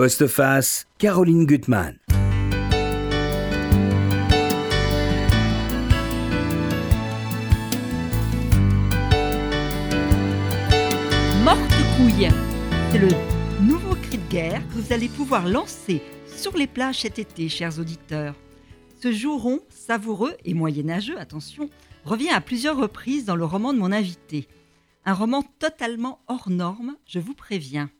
Postface, Caroline Gutmann. Morte couille, c'est le nouveau cri de guerre que vous allez pouvoir lancer sur les plages cet été, chers auditeurs. Ce jour rond, savoureux et moyenâgeux, attention, revient à plusieurs reprises dans le roman de mon invité. Un roman totalement hors norme, je vous préviens.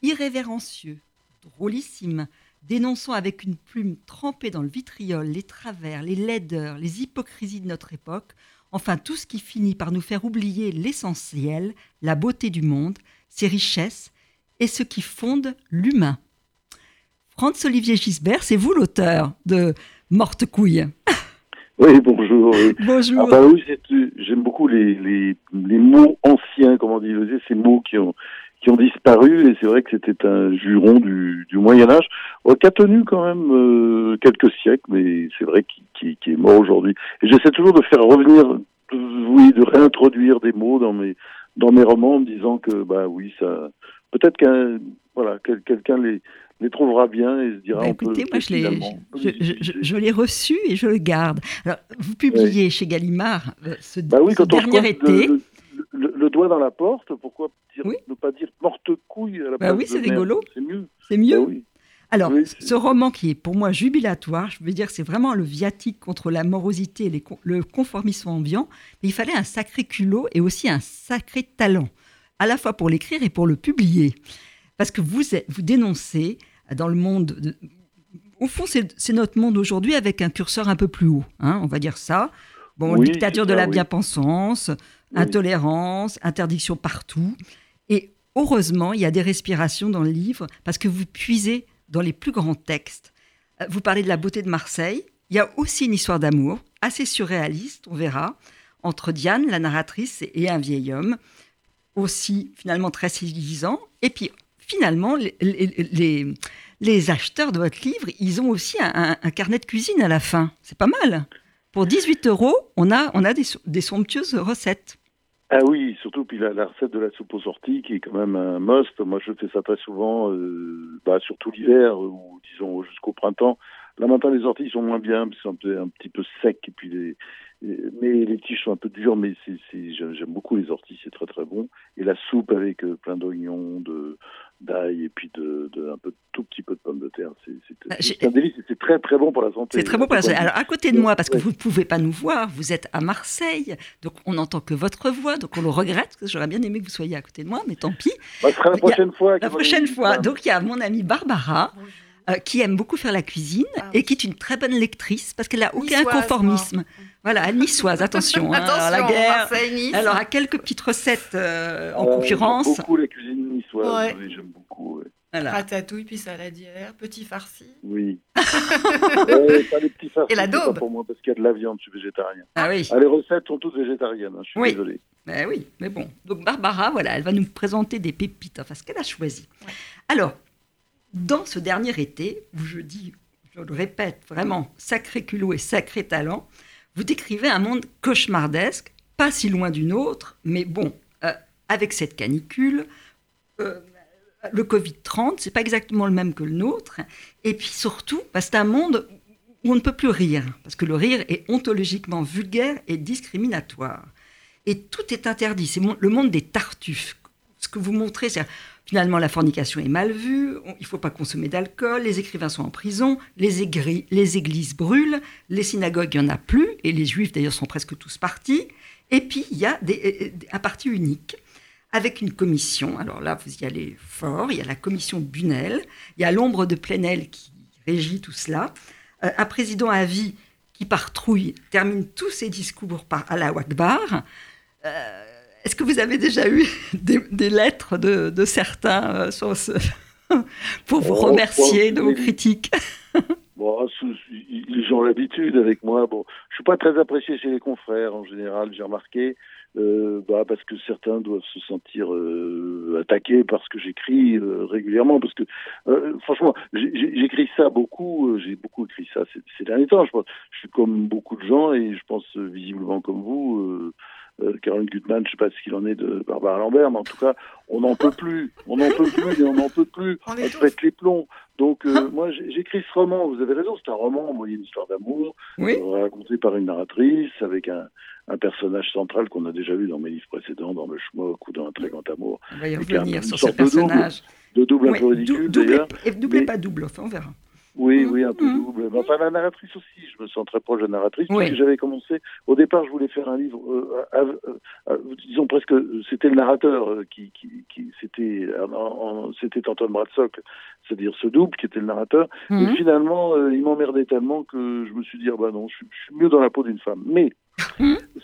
Irrévérencieux, drôlissime, dénonçant avec une plume trempée dans le vitriol les travers, les laideurs, les hypocrisies de notre époque, enfin tout ce qui finit par nous faire oublier l'essentiel, la beauté du monde, ses richesses et ce qui fonde l'humain. Franz Olivier Gisbert, c'est vous l'auteur de Morte couille. Oui, bonjour. Bonjour. Ah bah oui, j'aime beaucoup les, les, les, mots anciens, comment dire, ces mots qui ont qui ont disparu et c'est vrai que c'était un juron du, du Moyen Âge oh, qui a tenu quand même euh, quelques siècles, mais c'est vrai qu'il qui, est mort aujourd'hui. Et j'essaie toujours de faire revenir, oui, de réintroduire des mots dans mes dans mes romans en me disant que bah oui, ça peut-être qu'un voilà quelqu'un les les trouvera bien et se dira. Bah, écoutez, moi je l'ai, je, l'ai reçu et je le garde. Alors, vous publiez chez Gallimard euh, ce, bah oui, quand dernier été. Le, le, doigt dans la porte, pourquoi ne pas dire morte couille à la bah oui, c'est rigolo. C'est mieux. C'est mieux. Bah oui. Alors, ce roman qui est pour moi jubilatoire, je veux dire, c'est vraiment le viatique contre la morosité et le conformisme ambiant, mais il fallait un sacré culot et aussi un sacré talent, à la fois pour l'écrire et pour le publier. Parce que vous, vous dénoncez dans le monde. Au fond, c'est notre monde aujourd'hui avec un curseur un peu plus haut, hein, on va dire ça. Bon, dictature de la bien-pensance, intolérance, interdiction partout. Et heureusement, il y a des respirations dans le livre parce que vous puisez dans les plus grands textes. Euh, vous parlez de la beauté de Marseille. Il y a aussi une histoire d'amour, assez surréaliste, on verra, entre Diane, la narratrice, et un vieil homme, aussi finalement très séduisant. Et puis finalement, les, acheteurs de votre livre, ils ont aussi un, carnet de cuisine à la fin. C'est pas mal. Pour 18 euros, on a des somptueuses recettes. Ah oui, surtout puis la, recette de la soupe aux orties qui est quand même un must. Moi, je fais ça très souvent, euh, bah, surtout l'hiver ou disons jusqu'au printemps. Là maintenant, les orties sont moins bien, un, peu, un petit peu sec et puis les, mais les tiges sont un peu dures, mais c'est, j'aime beaucoup les orties, c'est très très bon. Et la soupe avec euh, plein d'oignons, de d'ail et puis de, de, un peu tout petit peu de pommes de terre, c'est, c'est, ah, un délice, c'est très très bon pour la santé. C'est très bon pour la santé. Alors à côté de moi, parce que vous ne pouvez pas nous voir, vous êtes à Marseille, donc on n'entend que votre voix, donc on le regrette, parce que j'aurais bien aimé que vous soyez à côté de moi, mais tant pis. Bah, ce sera la prochaine fois. La prochaine fois. Donc il y a mon amie Barbara. Euh, qui aime beaucoup faire la cuisine ah et qui est une très bonne lectrice parce qu'elle n'a aucun conformisme. Voilà, niçoise, attention. Hein, attention la guerre. Elle aura quelques petites recettes euh, en concurrence. J'aime beaucoup la cuisine niçoise, j'aime beaucoup. Voilà. Ratatouille, puis saladière, petit farci. Oui. ouais, pas les petits farcis, Et la daube. pour moi, parce qu'il y a de la viande, je suis végétarien. Ah oui. Ah, les recettes sont toutes végétariennes, hein, je suis désolé. Ben oui, mais bon. Donc Barbara, voilà, elle va nous présenter des pépites, enfin ce qu'elle a choisi. Alors, dans ce dernier été, où je dis, je le répète vraiment, sacré culot et sacré talent, vous décrivez un monde cauchemardesque, pas si loin d'une autre, mais bon, euh, avec cette canicule, euh, le Covid-30, c'est pas exactement le même que le nôtre, et puis surtout, bah, c'est un monde où on ne peut plus rire, parce que le rire est ontologiquement vulgaire et discriminatoire. Et tout est interdit, c'est le monde des tartuffes. Ce que vous montrez, c'est Finalement, la fornication est mal vue, il ne faut pas consommer d'alcool, les écrivains sont en prison, les, églises brûlent, les synagogues, il n'y en a plus, et les juifs d'ailleurs sont presque tous partis. Et puis, il y a euh, euh, un parti unique avec une commission. Alors là, vous y allez fort, il y a la commission Bunel, il y a l'ombre de Plenel qui régit tout cela, euh, un président à vie qui, par trouille, termine tous ses discours par Allah Akbar. Est-ce que vous avez déjà eu des, lettres de, certains euh, pour vous oh, remercier de vos critiques? Bon, ils ont l'habitude avec moi. Bon, je suis pas très apprécié chez les confrères en général. J'ai remarqué, euh, bah, parce que certains doivent se sentir euh, attaqués parce que j'écris régulièrement. Parce que franchement, j'écris ça beaucoup. j'ai beaucoup écrit ça ces, derniers temps. Je, pense, je suis comme beaucoup de gens et je pense visiblement comme vous euh, Caroline Gutmann, je ne sais pas ce qu'il en est de Barbara Lambert, mais en tout cas, on n'en peut plus, on n'en peut plus et on n'en peut plus. On On pète les plombs. Donc euh, moi, j'ai- j'écris ce roman. Vous avez raison, c'est un roman, moi, y a une histoire d'amour, Oui. euh, racontée par une narratrice avec un, un personnage central qu'on a déjà vu dans mes livres précédents, dans Le Schmock ou dans Un très grand amour, On va y un- revenir sur ce double. personnage. de double un Oui, peu ridicule d'ailleurs. et doublez Mais- pas double, enfin, on verra. Oui, Mhm. oui, un peu Mhm. double. Enfin, la narratrice aussi, je me sens très proche de la narratrice, Oui. parce que j'avais commencé, au départ, je voulais faire un livre, euh, à- à- à- disons presque, euh, c'était le narrateur euh, qui, qui, qui c'était, c'était Antoine Bradsock, c'est-à-dire ce double qui était le narrateur. Et finalement, euh, il m'emmerdait tellement que je me suis dit, ah bah non, je, suis- je suis mieux dans la peau d'une femme. Mais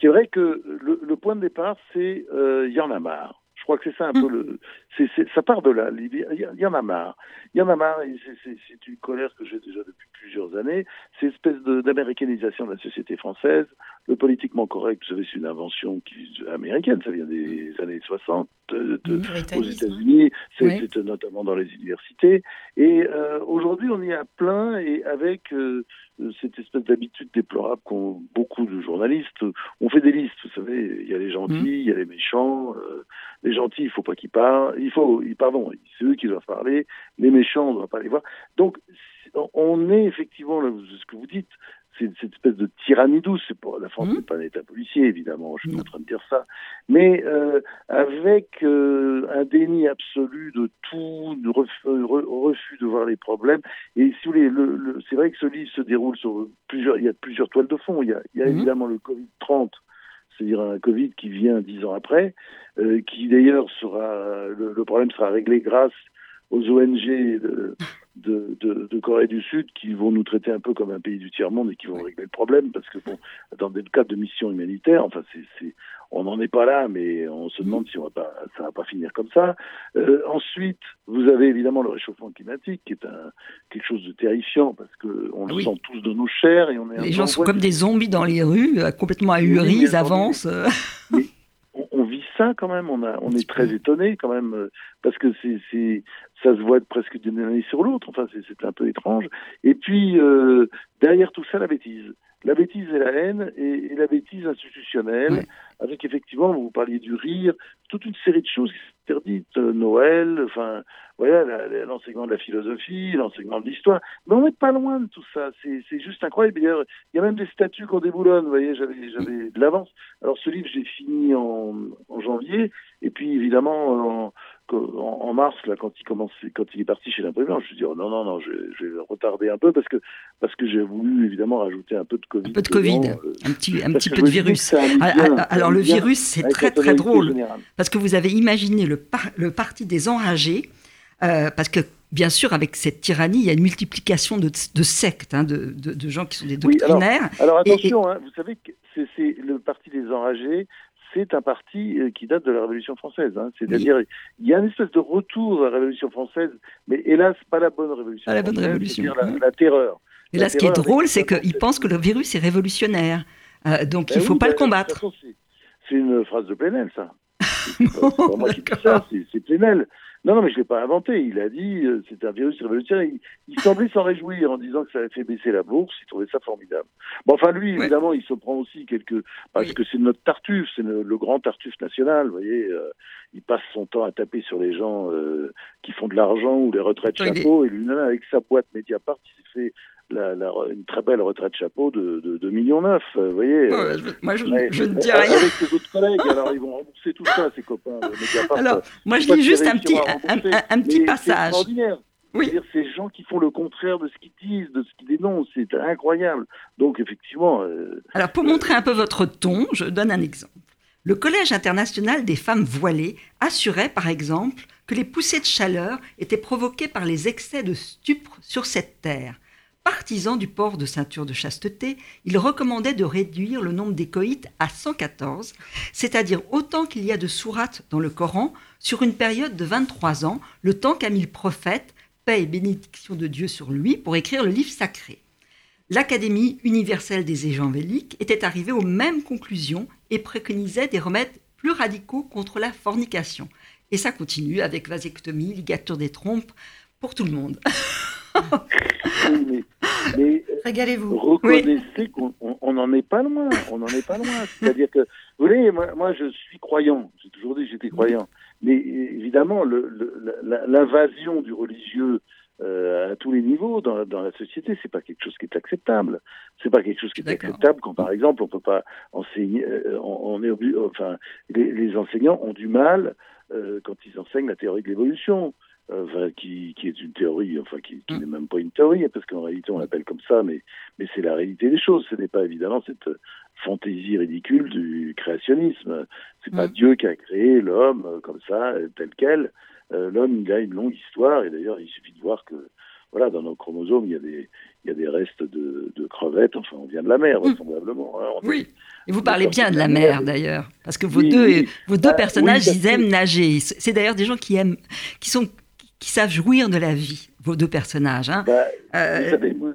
c'est vrai que le, le point de départ, c'est euh, il y en a marre. Je crois que c'est ça un Mhm. peu le. c'est c'est- ça part de là. Il y, en a marre. Il y en a marre, et c'est- une colère que j'ai déjà depuis plusieurs années. C'est une espèce d'américanisation de, la société française. Le politiquement correct, vous savez, c'est une invention qui, américaine, ça vient des années 60. de- de- aux Puritanisme. États-Unis, c'est Oui. c'est notamment dans les universités. Et euh, aujourd'hui, on y a plein, et avec euh, cette espèce d'habitude déplorable qu'ont beaucoup de journalistes, on fait des listes, vous savez, il y a les gentils, Mhm. il y a les méchants. euh, les gentils, il faut pas qu'ils parlent, il faut, pardon, c'est eux qui doivent parler. Les méchants, on ne doit pas les voir. Donc, on est effectivement, là, ce que vous dites, c'est cette espèce de tyrannie douce. La France Mhm. n'est pas un État policier, évidemment. Je suis en train de dire ça. Mais euh, avec euh, un déni absolu de tout, de ref- euh, re- refus de voir les problèmes. Et si vous voulez, le, le- c'est vrai que ce livre se déroule sur plusieurs, il y a plusieurs toiles de fond. Il y a, il y a Mhm. évidemment le Covid 30, c'est-à-dire un Covid qui vient dix ans après, euh, qui d'ailleurs sera, le, le problème sera réglé grâce aux ONG de, de, de, de Corée du Sud qui vont nous traiter un peu comme un pays du tiers-monde et qui vont Oui. régler le problème parce que bon, dans le cadre de missions humanitaires, enfin c'est, on n'en est pas là, mais on se demande si on va pas, ça va pas finir comme ça. Euh, ensuite, vous avez évidemment le réchauffement climatique qui est un, quelque chose de terrifiant parce que on le oui. sent tous de nos chairs et on est Les gens en sont comme de- des zombies dans les rues, euh, complètement ahuris, ils avancent. euh. on, on vit ça quand même. On, a, on est très étonné quand même euh, parce que c'est, ça se voit presque d'une année sur l'autre. Enfin, c'est, c'est un peu étrange. Et puis euh, derrière tout ça, la bêtise. La bêtise et la haine et, et la bêtise institutionnelle, avec effectivement, vous parliez du rire, toute une série de choses qui sont interdites, euh, Noël, enfin, voilà, l'enseignement de la philosophie, l'enseignement de l'histoire. Mais on n'est pas loin de tout ça. C'est, c'est juste incroyable. D'ailleurs, il y a même des statues qu'on déboulonne. Vous voyez, j'avais, j'avais de l'avance. Alors ce livre, j'ai fini en, en janvier, et puis évidemment en, en- mars, là, quand il commence, quand il est parti chez l'imprimeur, je me suis dit oh, non, non, non, je, je vais retarder un peu parce que parce que j'ai voulu évidemment rajouter un peu de Covid. Un peu de Covid, dedans, euh, un petit, un peu de virus. Ah, bien, ah, Alors le virus, c'est très très drôle. générale. Parce que vous avez imaginé le, par- le parti des enragés, euh, parce que bien sûr, avec cette tyrannie, il y a une multiplication de, de sectes, hein, de, de- de gens qui sont des Oui, alors- doctrinaires. Alors Et- attention, hein, vous savez que c'est, le parti des enragés. C'est un parti euh, qui date de la Révolution française. hein. C'est-à-dire, il y a une espèce de retour à la Révolution française, mais hélas, pas la bonne Révolution Pas la bonne révolution. c'est-à-dire la, la terreur. Et la là, ce qui est drôle, c'est qu'ils pensent que le virus est révolutionnaire. Euh, donc, Ben il ne faut oui, pas ben, le combattre. toute façon, c'est- une phrase de Plenel, ça. C'est pas, c'est pas moi qui dis ça, c'est c'est Plenel. Non, non, mais je l'ai pas inventé. Il a dit euh, c'est un virus révolutionnaire. Il, il semblait s'en réjouir en disant que ça avait fait baisser la bourse. Il trouvait ça formidable. Bon, enfin, lui, Ouais. évidemment, il se prend aussi quelques. Parce Oui. que c'est notre Tartuffe, c'est le, le grand Tartuffe national. Vous voyez, euh, il passe son temps à taper sur les gens euh, qui font de l'argent ou les retraites Attends, il est- chapeau. Et lui-même, avec sa boîte Mediapart, il s'est fait la, la- une très belle retraite chapeau de, de, de millions neuf. euh, Vous voyez. Euh, je- moi, je, ne dis Euh, rien. Avec ses autres collègues, alors ils vont rembourser tout ça, ces copains. Mediapart. Alors, Euh, moi, je lis juste un petit, un, un- un petit passage. Oui. Ces gens qui font le contraire de ce qu'ils disent, de ce qu'ils dénoncent, c'est incroyable. Donc effectivement, euh, Alors, pour montrer un peu votre ton, je donne un exemple. Le Collège international des femmes voilées assurait, par exemple, que les poussées de chaleur étaient provoquées par les excès de stupre sur cette terre. Partisan du port de ceinture de chasteté, il recommandait de réduire le nombre des coïts à 114, c'est-à-dire autant qu'il y a de sourates dans le Coran, sur une période de 23 ans, le temps qu'a mis le prophète, paix et bénédiction de Dieu sur lui, pour écrire le livre sacré. L'Académie universelle des évangéliques était arrivée aux mêmes conclusions et préconisait des remèdes plus radicaux contre la fornication. Et ça continue avec vasectomie, ligature des trompes, pour tout le monde. oui, mais Mais Régalez-vous. reconnaissez qu'on n'en est pas loin. On n'en est pas loin. C'est-à-dire que, vous voyez, moi, moi, je suis croyant. J'ai toujours dit que j'étais croyant. Mais évidemment, le- le- l'invasion du religieux euh, à tous les niveaux dans, dans la société, c'est pas quelque chose qui est acceptable. C'est pas quelque chose qui est acceptable quand, par exemple, on peut pas enseigner. euh, on, on est obligé. Enfin, les, les enseignants ont du mal euh, quand ils enseignent la théorie de l'évolution. Euh, enfin, qui, qui est une théorie, enfin qui, qui Mm. n'est même pas une théorie, parce qu'en réalité on l'appelle comme ça, mais, mais c'est la réalité des choses. Ce n'est pas évidemment cette euh, fantaisie ridicule du créationnisme. C'est pas Mm. Dieu qui a créé l'homme euh, comme ça, tel quel. Euh, l'homme, il a une longue histoire, et d'ailleurs il suffit de voir que voilà, dans nos chromosomes, il y a des, il y a des restes de, de crevettes. Enfin, on vient de la mer, Mm. vraisemblablement. hein. Oui. Et vous parlez bien de la mer d'ailleurs, parce que vos Oui, deux, oui. vos deux Ah, personnages, oui, ils aiment nager. C'est d'ailleurs des gens qui aiment, qui sont, qui savent jouir de la vie. Vos deux personnages. Hein. Bah, Euh, Vous savez, moi,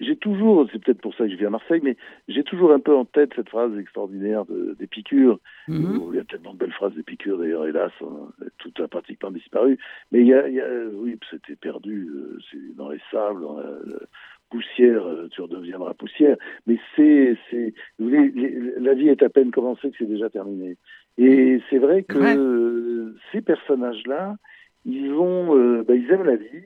j'ai toujours, c'est peut-être pour ça que je viens à Marseille, mais j'ai toujours un peu en tête cette phrase extraordinaire de- d'Épicure. où Il y a tellement de belles phrases d'Épicure, d'ailleurs, hélas, hein, tout a pratiquement disparu. Mais il y a, il y a- oui, c'était perdu, euh, c'est dans les sables, dans la, poussière, euh, tu redeviendras poussière. Mais c'est, c'est, la vie est à peine commencée que c'est déjà terminé. Et c'est vrai que Ouais. euh, ces personnages-là, ils ont, euh, bah, ils aiment la vie.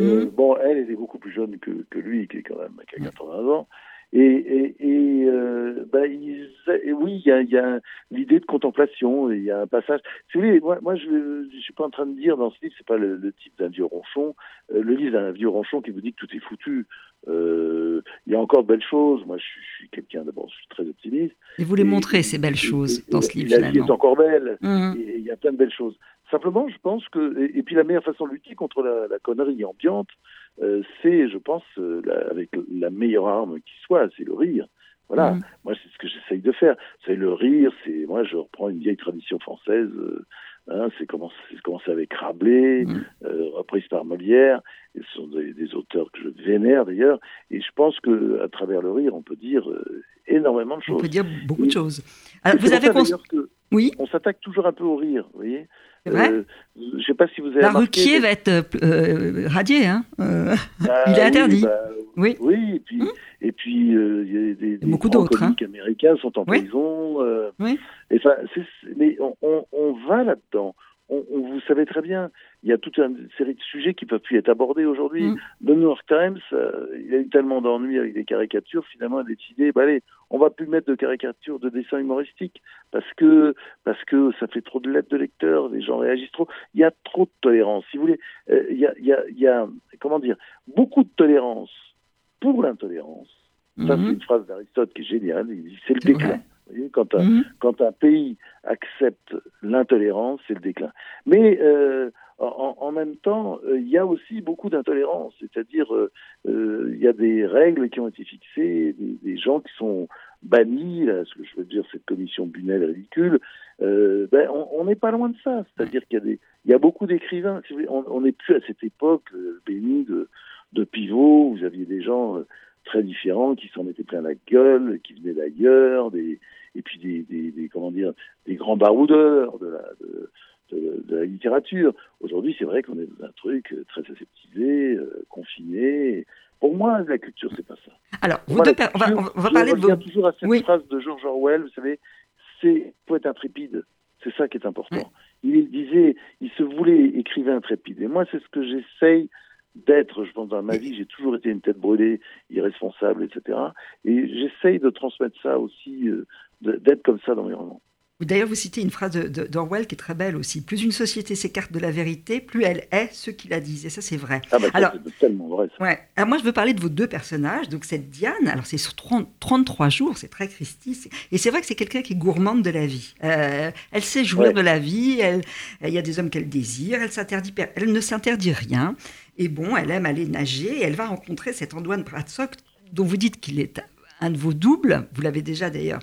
Euh, Mhm. Bon, elle, elle est beaucoup plus jeune que, que lui, qui est quand même qui a Mhm. 80 ans. Et, et, et euh, bah, ils- et oui, il y a, il y a l'idée de contemplation, il y a un passage. Si vous voulez, moi, moi je ne suis pas en train de dire dans ce livre, c'est pas le, le type d'un vieux ronchon, euh, le livre d'un vieux ronchon qui vous dit que tout est foutu. Il y a encore de belles choses. Moi, je, suis- je suis quelqu'un, d'abord, je suis très optimiste. Et vous les montrez, ces belles choses, dans ce livre, La vie est finalement. encore belle. Mhm. Il y a plein de belles choses. Simplement, je pense que et, et puis la meilleure façon de lutter contre la, la connerie ambiante, euh, c'est, je pense, euh, la- avec la meilleure arme qui soit, c'est le rire. Voilà. Mhm. Moi, c'est ce que j'essaye de faire. C'est le rire. C'est moi, je reprends une vieille tradition française. euh, hein, c'est commencé, avec Rabelais, euh, reprise par Molière. Et ce sont des, des auteurs que je vénère d'ailleurs. Et je pense que à travers le rire, on peut dire euh, énormément de On choses. peut dire beaucoup de choses. Alors, vous avez ça, cons- d'ailleurs, que Oui, on s'attaque toujours un peu au rire, vous voyez. c'est vrai. Euh, je sais pas si vous avez La Ruquier va être euh, euh, radiée, hein. Euh, Bah il est oui, interdit. bah, Oui. Oui, et puis, et puis euh, il y a des, des beaucoup d'autres, hein. américains sont en Oui. prison. Oui. et Enfin, mais on, on, on va là-dedans. On, on- vous savez très bien, il y a toute une série de sujets qui peuvent plus être abordés aujourd'hui. Mm. Le New York Times, euh, il a eu tellement d'ennuis avec des caricatures, finalement, a décidé, bah, allez, on va plus mettre de caricatures, de dessins humoristiques, parce que parce que ça fait trop de lettres de lecteurs, les gens réagissent trop. Il y a trop de tolérance. Si vous voulez, euh, il y, a, il y, a, il y a, comment dire, beaucoup de tolérance pour l'intolérance. Ça, mhm. c'est une phrase d'Aristote qui est géniale. Il dit c'est le déclin. quand, un, Mhm. quand un pays accepte l'intolérance, c'est le déclin. Mais euh, en, en même temps, euh, il y a aussi beaucoup d'intolérance. C'est-à-dire, euh, euh, il y a des règles qui ont été fixées, des, des gens qui sont bannis, là, ce que je veux dire, cette commission Bunel ridicule. Euh, ben, on n'est pas loin de ça. C'est-à-dire qu'il y a y a beaucoup d'écrivains. On n'est plus à cette époque euh, bénie de, de pivot. où Vous aviez des gens euh, très différents qui s'en étaient plein la gueule, qui venaient d'ailleurs, et puis des, des, des, comment dire, des grands baroudeurs de la, de, de, de la littérature. Aujourd'hui, c'est vrai qu'on est dans un truc euh, très aseptisé, euh, confiné. Pour moi, la culture, c'est pas ça. Alors, vous moi, deux on, va, on va je de vos. toujours à cette Oui. phrase de George Orwell, vous savez, c'est faut être intrépide. C'est ça qui est important. Il disait, il se voulait écrivain intrépide. Et moi, c'est ce que j'essaye d'être. Je pense dans ma vie, j'ai toujours été une tête brûlée, irresponsable, etc. Et j'essaye de transmettre ça aussi, euh, d'être comme ça dans mes romans. D'ailleurs, vous citez une phrase d'Orwell qui est très belle aussi. Plus une société s'écarte de la vérité, plus elle est ce qu'il la disent. Et ça, c'est vrai. Ah bah, Alors- c'est tellement vrai. Ça. Ouais. Alors moi, je veux parler de vos deux personnages. Donc cette Diane, alors c'est sur 30 33 jours, c'est très Christie. Et c'est vrai que c'est quelqu'un qui est gourmande de la vie. Euh, elle sait jouir Ouais. de la vie. Elle, il y a des hommes qu'elle désire. Elle s'interdit, per- elle ne s'interdit rien. Et bon, elle aime aller nager. Et elle va rencontrer cet Antoine Bradsock, dont vous dites qu'il est un de vos doubles. Vous l'avez déjà d'ailleurs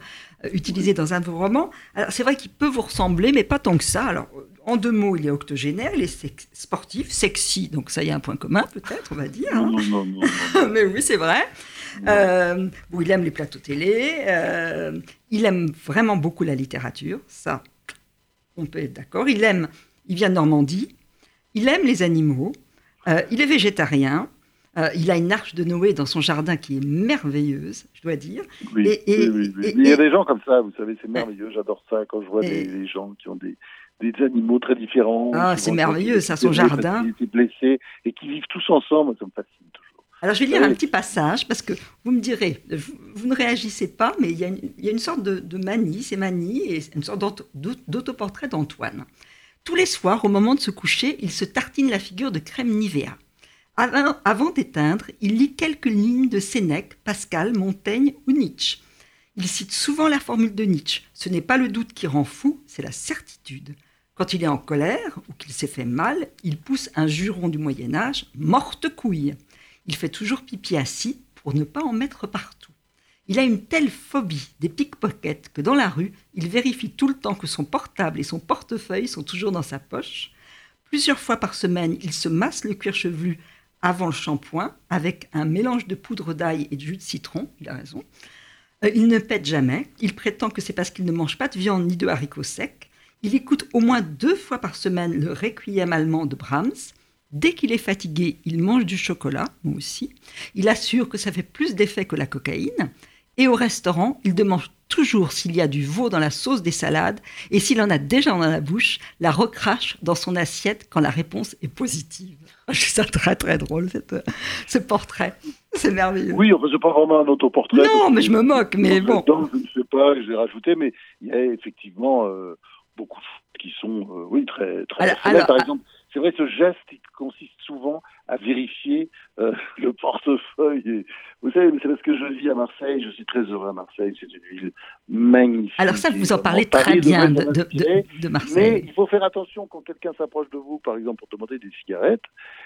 utilisé dans un de vos romans. Alors c'est vrai qu'il peut vous ressembler, mais pas tant que ça. Alors euh, en deux mots, il est octogénaire, il est sex- sportif, sexy. Donc ça y a un point commun peut-être, on va dire. hein. Non, non, non, non, non. Mais oui, c'est vrai. Euh, bon, il aime les plateaux télé. euh, il aime vraiment beaucoup la littérature. Ça, on peut être d'accord. Il aime. Il vient de Normandie. Il aime les animaux. euh, il est végétarien. Euh, il a une arche de Noé dans son jardin qui est merveilleuse, je dois dire. Oui, Et- et- oui, oui, et- il y a des gens comme ça, vous savez, c'est merveilleux. J'adore ça quand je vois des, des gens qui ont des, des animaux très différents. Ah, c'est merveilleux, ça, son jardin. Qui blessés et qui vivent tous ensemble. Ça me fascine toujours. Alors, je vais lire un petit passage parce que vous me direz, vous, vous ne réagissez pas, mais il y a une, il y a une sorte de, de manie, c'est manie, et une sorte d'auto- d'aut- d'autoportrait d'Antoine. Tous les soirs, au moment de se coucher, il se tartine la figure de crème Nivea. Avant, d'éteindre, il lit quelques lignes de Sénèque, Pascal, Montaigne ou Nietzsche. Il cite souvent la formule de Nietzsche. Ce n'est pas le doute qui rend fou, c'est la certitude. Quand il est en colère ou qu'il s'est fait mal, il pousse un juron du Moyen Âge, morte couille. Il fait toujours pipi assis pour ne pas en mettre partout. Il a une telle phobie des pickpockets que dans la rue, il vérifie tout le temps que son portable et son portefeuille sont toujours dans sa poche. Plusieurs fois par semaine, il se masse le cuir chevelu avant le shampoing avec un mélange de poudre d'ail et de jus de citron. Il a raison. Euh, il ne pète jamais. Il prétend que c'est parce qu'il ne mange pas de viande ni de haricots secs. Il écoute au moins deux fois par semaine le requiem allemand de Brahms. Dès qu'il est fatigué, il mange du chocolat, moi aussi. Il assure que ça fait plus d'effet que la cocaïne. Et au restaurant, il demande toujours s'il y a du veau dans la sauce des salades et s'il en a déjà dans la bouche, la recrache dans son assiette quand la réponse est positive. Je trouve ça très très drôle, cette- ce portrait. C'est merveilleux. Oui, enfin, c'est pas vraiment un autoportrait. non, mais je me moque, mais bon. Je ne sais pas, je l'ai rajouté, mais il y a effectivement euh, beaucoup de qui sont, euh, oui, très, très Alors-. Par exemple, c'est vrai, ce geste, il consiste souvent à vérifier euh, le portefeuille. Et, vous savez, c'est parce que je vis à Marseille, je suis très heureux à Marseille, c'est une ville magnifique. Alors ça, vous en parlez très bien de, de Mais Marseille. il faut faire attention quand quelqu'un s'approche de vous, par exemple pour demander des cigarettes.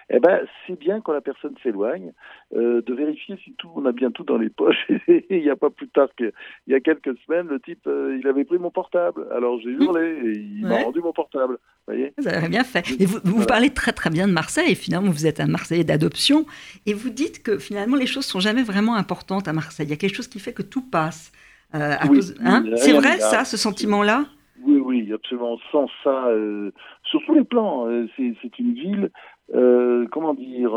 Eh ben, c'est bien quand la personne s'éloigne euh, de vérifier si tout, on a bien tout dans les poches. Il n'y a pas plus tard qu'il y a quelques semaines, le type, euh, il avait pris mon portable. Alors j'ai hurlé et il m'a rendu mon portable. Vous voyez? Vous avez bien fait. Et vous, vous Voilà. parlez très très bien de Marseille. Et finalement, vous êtes un Marseillais d'adoption. Et vous dites que finalement, les choses sont jamais vraiment importantes à Marseille. Il y a quelque chose qui fait que tout passe. euh, à Oui, cause- hein? C'est vrai, ça, ce sentiment-là? Oui, oui, absolument. Sans ça, euh, sur tous les plans, euh, c'est une ville. comment dire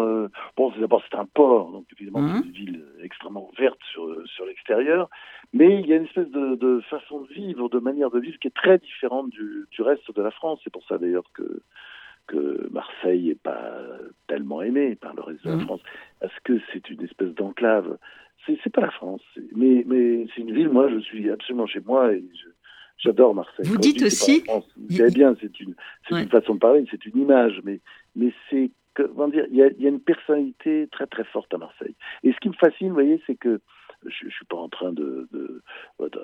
Bon, d'abord c'est un port, donc évidemment Mhm. c'est une ville extrêmement ouverte sur sur l'extérieur, mais il y a une espèce de, de façon de vivre, de manière de vivre qui est très différente du, du reste de la France. C'est pour ça d'ailleurs que que Marseille est pas tellement aimé par le reste de la Mhm. France, parce que c'est une espèce d'enclave? C'est c'est pas la France, c'est- mais mais c'est une ville. Moi, je suis absolument chez moi et je- J'adore Marseille. Vous Quand dites c'est aussi- savez bien, c'est une, c'est Ouais. une façon de parler, c'est une image, mais, mais c'est, comment dire, il y a, il y a une personnalité très très forte à Marseille. Et ce qui me fascine, vous voyez, c'est que je, je suis pas en train de, de-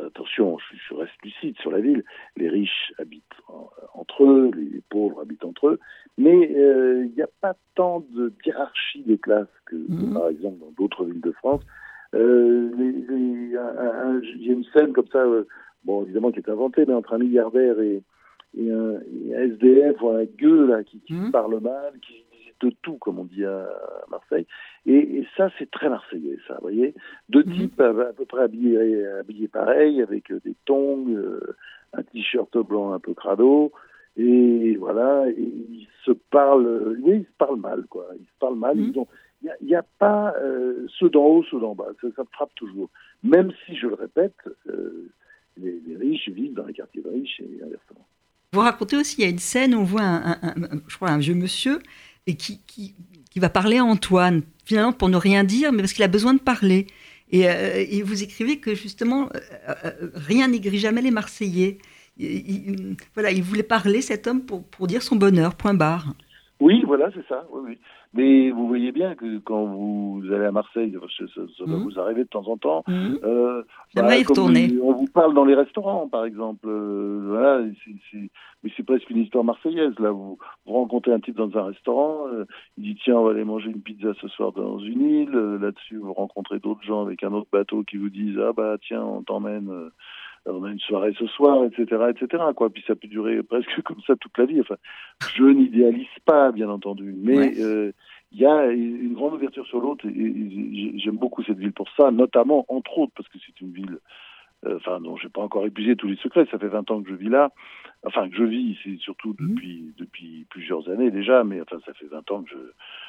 attention, je, je reste lucide sur la ville. Les riches habitent en- entre eux, les pauvres habitent entre eux, mais euh, il n'y a pas tant de hiérarchie des classes que, Mhm. par exemple dans d'autres villes de France. Euh, Il y a une scène comme ça, euh, bon évidemment qui est inventée, mais entre un milliardaire et, et un, et un SDF ou un gueux là qui, qui Mhm. parle mal, qui de tout comme on dit à Marseille. Et, et ça c'est très marseillais, ça, vous voyez. Deux Mhm. types à, à peu près habillés, habillés pareil, avec euh, des tongs, euh, un t-shirt blanc un peu crado. Et voilà, et ils se parlent, oui, ils se parlent mal, quoi. Ils se parlent mal. Ils ont, il n'y a, pas euh, ceux d'en haut, ceux d'en bas. Ça, ça me frappe toujours. Même si, je le répète, euh, les, les riches vivent dans les quartiers de riches et inversement. Vous racontez aussi, il y a une scène où on voit, un, un- un- je crois, un vieux monsieur et qui, qui, qui va parler à Antoine, finalement pour ne rien dire, mais parce qu'il a besoin de parler. Et, euh, et vous écrivez que justement, euh, euh, rien n'aigrit jamais les Marseillais. Il, il- voilà, il voulait parler, cet homme, pour, pour dire son bonheur, point barre. Oui, voilà, c'est ça. Oui, oui. Mais vous voyez bien que quand vous allez à Marseille, ça, ça- Mhm. vous arriver de temps en temps. Mhm. Euh, J'aimerais y comme retourner. On vous parle dans les restaurants, par exemple. Euh, voilà, mais c'est presque une histoire marseillaise. Là, vous, vous rencontrez un type dans un restaurant, euh, il dit tiens, on va aller manger une pizza ce soir dans une île. Là-dessus, vous rencontrez d'autres gens avec un autre bateau qui vous disent ah bah tiens, on t'emmène. Euh, on a une soirée ce soir, etc., etc. Quoi. Puis ça peut durer presque comme ça toute la vie. Enfin, je n'idéalise pas, bien entendu, mais Ouais. euh, il y a une grande ouverture sur l'autre et, j'aime beaucoup cette ville pour ça, notamment entre autres parce que c'est une ville enfin dont j'ai pas encore épuisé tous les secrets. Ça fait 20 ans que je vis là. Enfin, que je vis, c'est surtout Mhm. depuis, depuis plusieurs années déjà, mais enfin, ça fait 20 ans que je,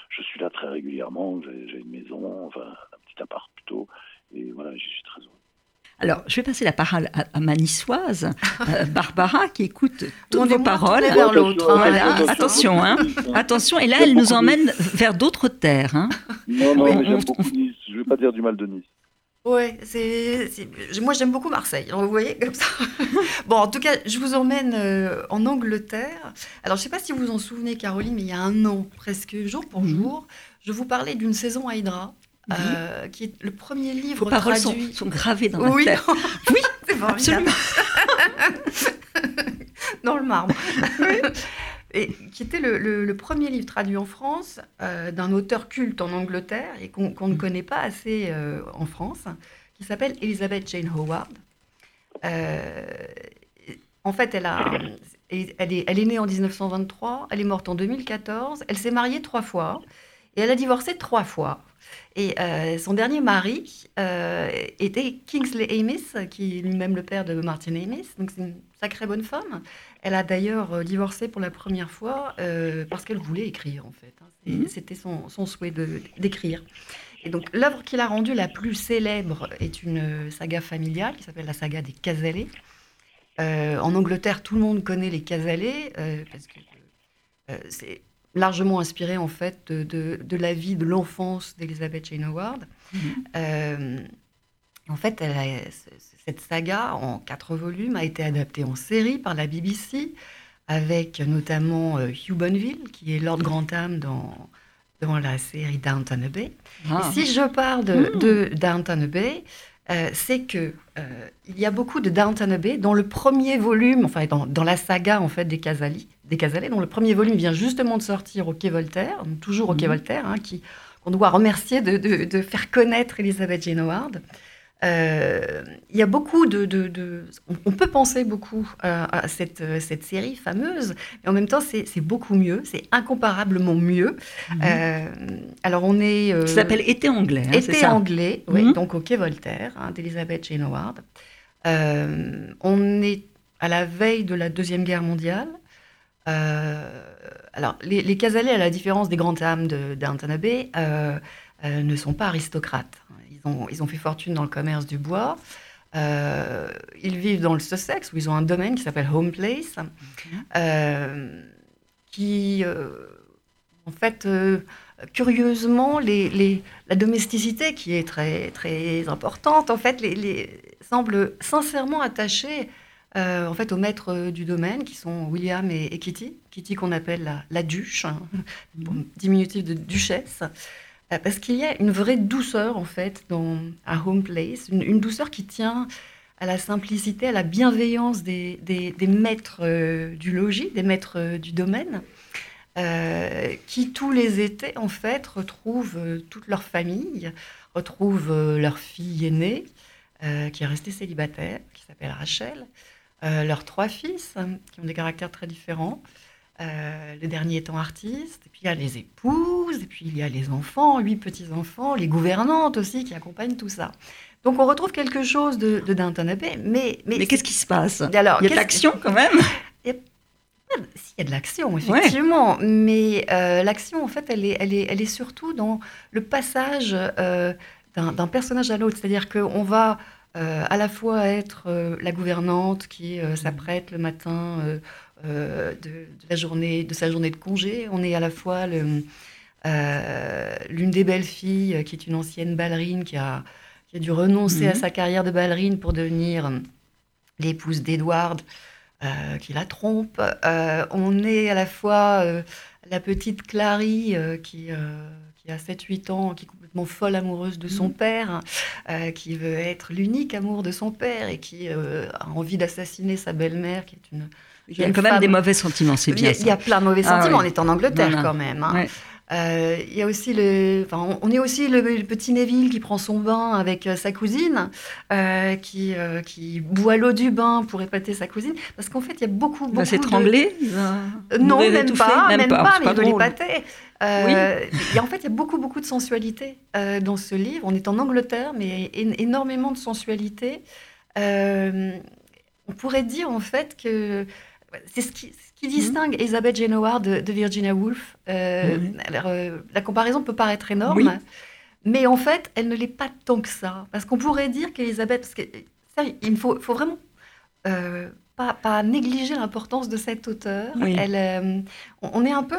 je suis là très régulièrement. J'ai j'ai une maison, enfin, un petit appart plutôt. Et voilà, j'y suis très heureux. Alors, je vais passer la parole à, à ma niçoise, euh, Barbara, qui écoute toutes vos paroles. vers l'autre. hein, Voilà, attention, hein. attention. Et là, elle nous emmène vers d'autres terres. Hein. Non, non, Oui, mais j'aime beaucoup Nice. Je vais pas dire du mal de Nice. Ouais, c'est, c'est- moi j'aime beaucoup Marseille. Vous voyez comme ça. bon, en tout cas, je vous emmène euh, en Angleterre. Alors, je sais pas si vous vous en souvenez, Caroline, mais il y a un an, presque jour pour Mhm. jour, je vous parlais d'une saison Hydra, euh, qui est le premier livre Vos paroles sont, traduit. sont gravées dans oui, la oui, c'est. Absolument. dans le marbre. et qui était le, le- le premier livre traduit en France euh, d'un auteur culte en Angleterre et qu'on ne connaît pas assez euh, en France, qui s'appelle Elizabeth Jane Howard. En fait, elle, a, elle, est, elle est née en 1923, elle est morte en 2014, elle s'est mariée trois fois et elle a divorcé trois fois. Et euh, son dernier mari euh, était Kingsley Amis, qui est lui-même le père de Martin Amis. Donc c'est une sacrée bonne femme. Elle a d'ailleurs euh, divorcé pour la première fois euh, parce qu'elle voulait écrire, en fait. hein. Mhm. C'était son, son souhait d'écrire. Et donc l'œuvre qu'il a rendue la plus célèbre est une saga familiale qui s'appelle la saga des Casalets. En Angleterre, tout le monde connaît les Casalets parce que c'est largement inspiré en fait de, de- de la vie de l'enfance d'Elizabeth Jane Howard. Mhm. Euh, en fait, elle a- c- cette saga en quatre volumes a été adaptée en série par la BBC avec notamment euh, Hugh Bonneville qui est Lord Grantham dans dans la série Downton Abbey. Ah. Et si je parle de, Mm. de Downton Abbey, euh, c'est que euh, il y a beaucoup de Downton Abbey dans le premier volume, enfin dans, dans la saga en fait des Casali, des Casalets, dont le premier volume vient justement de sortir au Quai Voltaire, toujours au Quai Mhm. Voltaire, hein, qui qu'on doit remercier de, de- de faire connaître Elizabeth Jane Howard. Euh, il y a beaucoup de, on, peut penser beaucoup à cette, cette série fameuse, mais en même temps c'est c'est beaucoup mieux, c'est incomparablement mieux. Mhm. Euh, alors on est euh, Ça s'appelle Été anglais, hein, été anglais, oui, Mhm. donc au Quai Voltaire, hein, d'Elizabeth Jane Howard. On est à la veille de la Deuxième Guerre mondiale. Euh, alors, les, les Casalets, à la différence des grandes âmes de Downton Abbey, euh, euh, ne sont pas aristocrates. Ils ont, ils ont fait fortune dans le commerce du bois. Euh, ils vivent dans le Sussex, où ils ont un domaine qui s'appelle Home Place, euh, qui, euh, en fait, curieusement, les, les- la domesticité, qui est très, très importante, en fait, les- semble sincèrement attachée euh, en fait, aux maîtres euh, du domaine, qui sont William et, et Kitty. Kitty qu'on appelle la, la duche, hein, pour diminutif de duchesse. Euh, parce qu'il y a une vraie douceur, en fait, dans à Home Place, une, une douceur qui tient à la simplicité, à la bienveillance des, des- des maîtres euh, du logis, des maîtres du domaine, euh, qui tous les étés, en fait, retrouvent euh, toute leur famille, retrouvent euh, leur fille aînée, qui est restée célibataire, qui s'appelle Rachel, leurs trois fils, hein, qui ont des caractères très différents, euh, le dernier étant artiste, et puis il y a les épouses, et puis il y a les enfants, huit petits-enfants, les gouvernantes aussi qui accompagnent tout ça. Donc on retrouve quelque chose de, de Downton Abbey, mais... Mais qu'est-ce qui se passe? Alors, Il y a de l'action quand même. S'il y a de l'action, effectivement, mais euh, l'action, en fait, elle est, elle, est, elle est surtout dans le passage euh, d'un personnage à l'autre. C'est-à-dire qu'on va euh, à la fois être euh, la gouvernante qui euh, s'apprête le matin euh, euh, de, de la journée, de sa journée de congé. On est à la fois le, euh, l'une des belles filles euh, qui est une ancienne ballerine qui a, qui a dû renoncer à Mhm. sa carrière de ballerine pour devenir euh, l'épouse d'Edward euh, qui la trompe. Euh, on est à la fois euh, la petite Clary euh, qui, euh, qui a 7-8 ans, qui est complètement folle amoureuse de son Mhm. père, euh, qui veut être l'unique amour de son père et qui euh, a envie d'assassiner sa belle-mère, qui est une... Il y a quand même des mauvais sentiments, c'est Il y, bien a, il y a plein de mauvais Ah sentiments, oui. on est en Angleterre Voilà. quand même. hein. Ouais. Euh, Il y a aussi le, enfin, on- est aussi le, le petit Neville qui prend son bain avec euh, sa cousine, euh, qui, euh, qui boit l'eau du bain pour épater sa cousine, parce qu'en fait il y a beaucoup, beaucoup de- non, même pas, même, pas, mais drôle. l'épater. Euh, en fait, il y a beaucoup, beaucoup de sensualité dans ce livre. On est en Angleterre, mais énormément de sensualité. on pourrait dire en fait que c'est ce qui, qui, distingue Elizabeth Jane Howard de, Virginia Woolf. alors, la comparaison peut paraître énorme, mais en fait, elle ne l'est pas tant que ça. Parce qu'on pourrait dire qu'Elisabeth, parce que ça, il faut, faut vraiment pas, pas négliger l'importance de cette auteure. Elle, euh, on est un peu.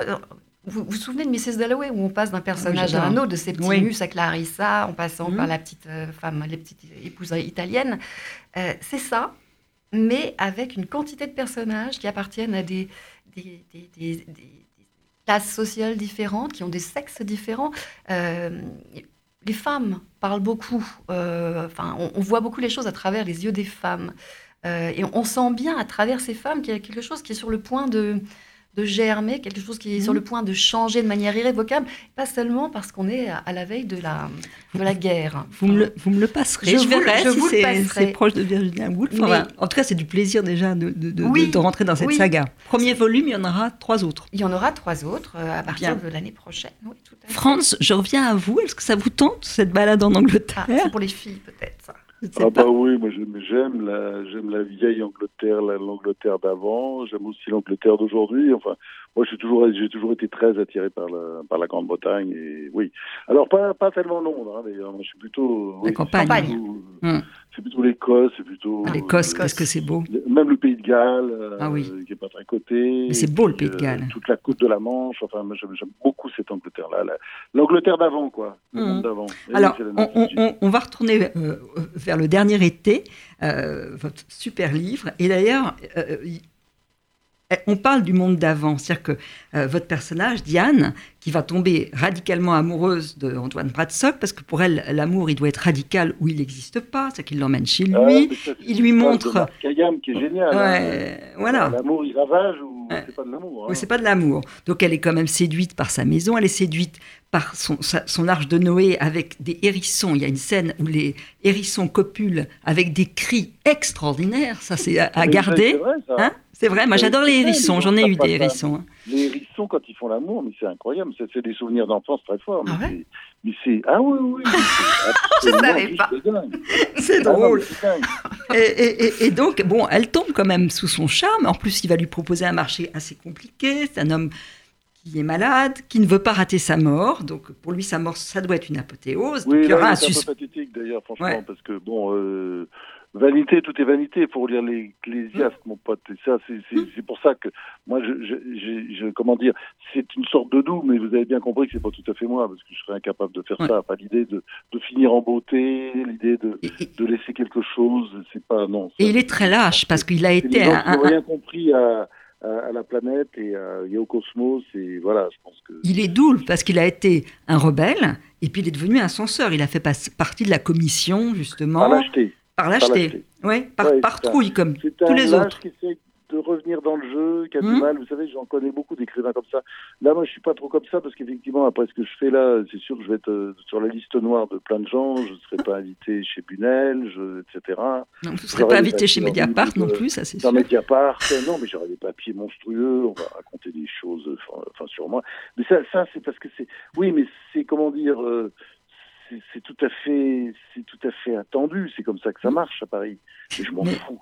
Vous vous souvenez de Mrs. Dalloway où on passe d'un personnage à un autre, de Septimus à Clarissa, en passant par la petite euh, femme, les petites épouses italiennes. Euh, c'est ça, mais avec une quantité de personnages qui appartiennent à des, classes sociales différentes, qui ont des sexes différents. les femmes parlent beaucoup. On, on, voit beaucoup les choses à travers les yeux des femmes. Euh, et on sent bien à travers ces femmes qu'il y a quelque chose qui est sur le point de, de germer, quelque chose qui est sur le point de changer de manière irrévocable, pas seulement parce qu'on est à, la veille de la, de la guerre. Vous me le, vous me le passerez, je, verrai si c'est proche de Virginia Woolf. en tout cas, c'est du plaisir déjà de, de, de, rentrer dans cette saga. Premier volume, il y en aura trois autres. Il y en aura trois autres euh, à partir de l'année prochaine. Oui, France, je reviens à vous. Est-ce que ça vous tente, cette balade en Angleterre ah, C'est pour les filles, peut-être. Ah bah oui, moi j'aime la j'aime la vieille Angleterre, l'Angleterre d'avant. J'aime aussi l'Angleterre d'aujourd'hui. Enfin, moi j'ai toujours j'ai toujours été très attiré par la par la Grande-Bretagne et oui. Alors pas pas tellement Londres hein, d'ailleurs. Je suis plutôt la campagne. Hmm. C'est plutôt l'Écosse, c'est plutôt. Ah, L'Écosse, qu'est-ce que c'est beau. Même le Pays de Galles, euh, ah, oui. qui est pas très coté. Mais c'est beau le Pays de Galles. toute la côte de la Manche. Enfin, j'aime beaucoup cette Angleterre-là. L'Angleterre d'avant, quoi. Hmm. d'avant. Alors, on, on, on, va retourner euh, vers le dernier été, euh, votre super livre. Et d'ailleurs, euh, eh, on parle du monde d'avant, c'est-à-dire que euh, votre personnage, Diane, qui va tomber radicalement amoureuse d'Antoine Bradsock, parce que pour elle, l'amour, il doit être radical ou il n'existe pas, c'est qu'il l'emmène chez ah, lui, il lui montre... Kayam qui est génial. Hein. voilà. L'amour, il ravage ou c'est pas de l'amour hein. c'est pas de l'amour. Donc elle est quand même séduite par sa maison, elle est séduite par son, son arche de Noé avec des hérissons. Il y a une scène où les hérissons copulent avec des cris extraordinaires, ça c'est à, garder. Hein c'est vrai, moi j'adore les hérissons, j'en ai eu des hérissons. Hein. Les hérissons quand ils font l'amour, mais c'est incroyable, c'est des souvenirs d'enfance très forts. Ah mais c'est ah oui oui. Je ne savais pas. C'est ah drôle. et, donc bon, elle tombe quand même sous son charme. En plus, il va lui proposer un marché assez compliqué. C'est un homme qui est malade, qui ne veut pas rater sa mort. Donc pour lui, sa mort, ça doit être une apothéose. Oui, il y aura un, un peu pathétique d'ailleurs, franchement, parce que bon. Euh, Vanité, tout est vanité, pour lire l'Ecclésiaste, mon pote. Et ça, mm. c'est pour ça que moi, je, je, je comment dire, c'est une sorte de doux, mais vous avez bien compris que c'est pas tout à fait moi, parce que je serais incapable de faire ça. Pas l'idée de, de, finir en beauté, l'idée de, de laisser quelque chose, c'est pas non. et il est très lâche parce qu'il a été. un, un, rien compris à, à, la planète et, au cosmos. Et voilà, je pense que. Il est doux parce qu'il a été un rebelle et puis il est devenu un censeur. Il a fait partie de la commission justement. Par l'acheter. Par l'acheter. Oui, par, par trouille, comme tous les autres. Qui essaie de revenir dans le jeu, qui a du hmm. mal. Vous savez, j'en connais beaucoup d'écrivains comme ça. Là, moi, je suis pas trop comme ça parce qu'effectivement, après ce que je fais là, c'est sûr que je vais être euh, sur la liste noire de plein de gens. Je ne serai pas invité chez Bunel, je, etc. Non, vous ne serez pas invité chez Mediapart non plus, ça c'est sûr. Dans Mediapart, euh, non, mais j'aurai des papiers monstrueux. On va raconter des choses, enfin, sur moi. Mais ça, ça c'est parce que c'est. Oui, mais c'est comment dire. Euh, c'est tout à fait, c'est tout à fait attendu. C'est comme ça que ça marche à Paris. je m'en fous.